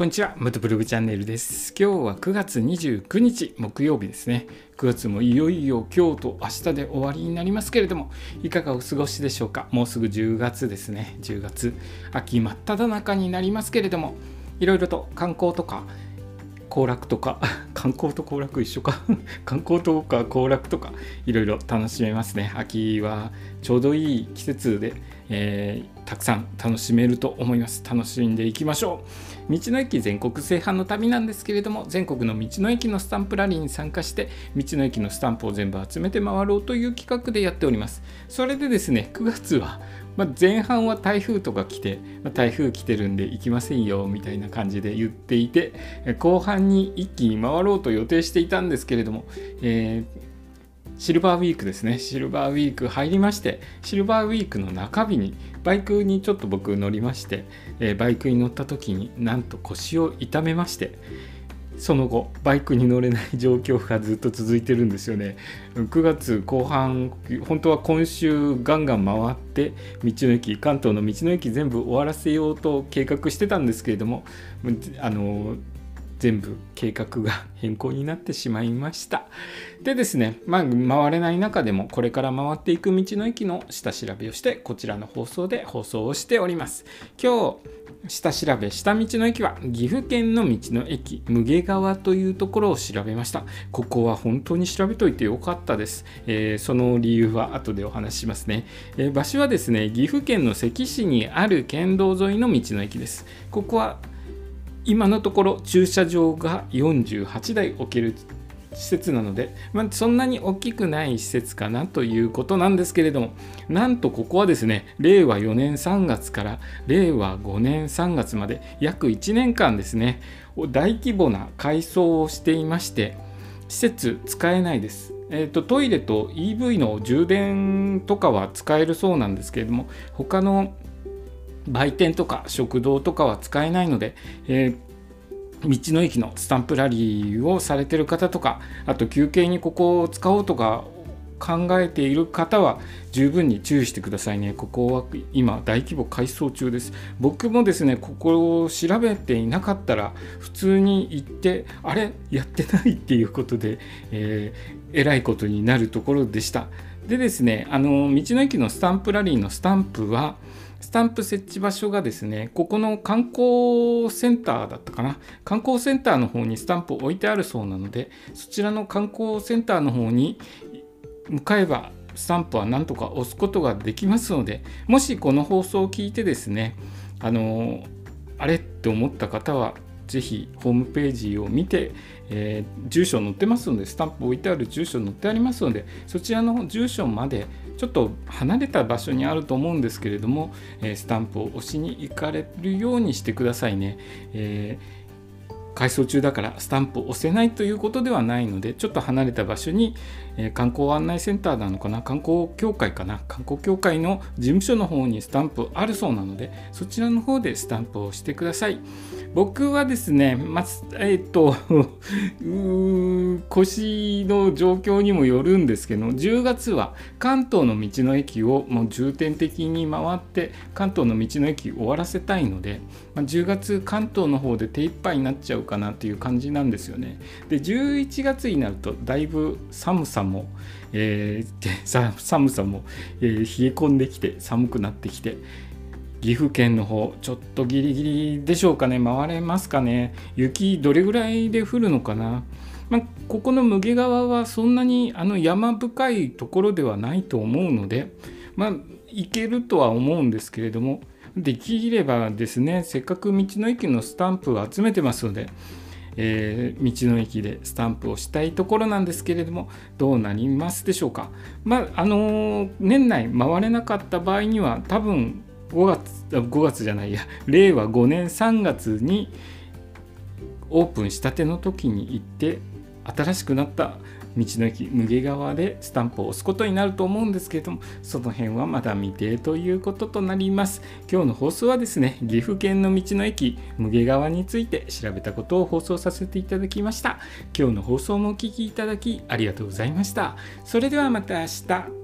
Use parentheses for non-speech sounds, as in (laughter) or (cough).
こんにちは。ムトブログチャンネルです。今日は9月29日木曜日ですね。9月もいよいよ今日と明日で終わりになりますけれども、いかがお過ごしでしょうか？もうすぐ10月ですね。10月、秋真っ只中になりますけれども、いろいろと観光とか、行楽とか (laughs) 観光と行楽一緒か？(laughs) 観光とか行楽とかいろいろ楽しめますね秋はちょうどいい季節で、えー、たくさん楽しめると思います楽しんでいきましょう道の駅全国制覇の旅なんですけれども全国の道の駅のスタンプラリーに参加して道の駅のスタンプを全部集めて回ろうという企画でやっております。それでですね9月はまあ、前半は台風とか来て、まあ、台風来てるんで行きませんよみたいな感じで言っていて後半に一気に回ろうと予定していたんですけれども、えーシルバーウィークですね。シルバーウィーク入りまして、シルバーウィークの中日にバイクにちょっと僕乗りまして、えー、バイクに乗った時になんと腰を痛めまして、その後バイクに乗れない状況がずっと続いてるんですよね9月後半本当は今週ガンガン回って道の駅関東の道の駅全部終わらせようと計画してたんですけれどもあの全部計画が変更になってしまいました。でですねまあ回れない中でもこれから回っていく道の駅の下調べをしてこちらの放送で放送をしております。今日下調べした道の駅は岐阜県の道の駅無毛川というところを調べました。ここは本当に調べといてよかったです、えー、その理由は後でお話ししますね、えー、場所はですね岐阜県の関市にある県道沿いの道の駅です。ここは今のところ駐車場が48台置ける施設なので、まあ、そんなに大きくない施設かなということなんですけれどもなんとここはですね令和4年3月から令和5年3月まで約1年間ですね大規模な改装をしていまして施設使えないです。えーと、トイレと EV の充電とかは使えるそうなんですけれども他の売店とか食堂とかは使えないので、えー道の駅のスタンプラリーをされてる方とかあと休憩にここを使おうとか考えている方は十分に注意してくださいね。ここは今大規模改装中です。僕もですね、ここを調べていなかったら普通に行ってあれ？やってないっていうことで、えー、えらいことになるところでした。でですね、あの道の駅のスタンプラリーのスタンプはスタンプ設置場所がですね、ここの観光センターだったかな。観光センターの方にスタンプを置いてあるそうなので、そちらの観光センターの方に向かえば、スタンプはなんとか押すことができますので、もしこの放送を聞いてですね、あのあれって思った方は、ぜひホームページを見て、えー、住所載ってますので、スタンプ置いてある住所載ってありますので、そちらの住所までちょっと離れた場所にあると思うんですけれども、えー、スタンプを押しに行かれるようにしてくださいね。えー改装中だからスタンプを押せないということではないのでちょっと離れた場所に、えー、観光案内センターなのかな観光協会かな観光協会の事務所の方にスタンプあるそうなのでそちらの方でスタンプをしてください僕はですね、まえっ、(laughs) と腰の状況にもよるんですけど10月は関東の道の駅をもう重点的に回って関東の道の駅終わらせたいので、まあ、10月関東の方で手一杯になっちゃうかなっていう感じなんですよね。で11月になるとだいぶ寒さも、えー、(laughs) 寒さも、えー、冷え込んできて寒くなってきて岐阜県の方ちょっとギリギリでしょうかね。回れますかね。雪どれぐらいで降るのかな、まあ、ここの無毛川はそんなにあの山深いところではないと思うのでまあ行けるとは思うんですけれどもできればですねせっかく道の駅のスタンプを集めてますので、えー、道の駅でスタンプをしたいところなんですけれどもどうなりますでしょうか。まああのー、年内回れなかった場合には多分5月5月じゃないや。令和5年3月にオープンしたての時に行って新しくなった道の駅無毛川でスタンプを押すことになると思うんですけれどもその辺はまだ未定ということとなります。今日の放送はですね岐阜県の道の駅無毛川について調べたことを放送させていただきました。今日の放送もお聴きいただきありがとうございました。それではまた明日。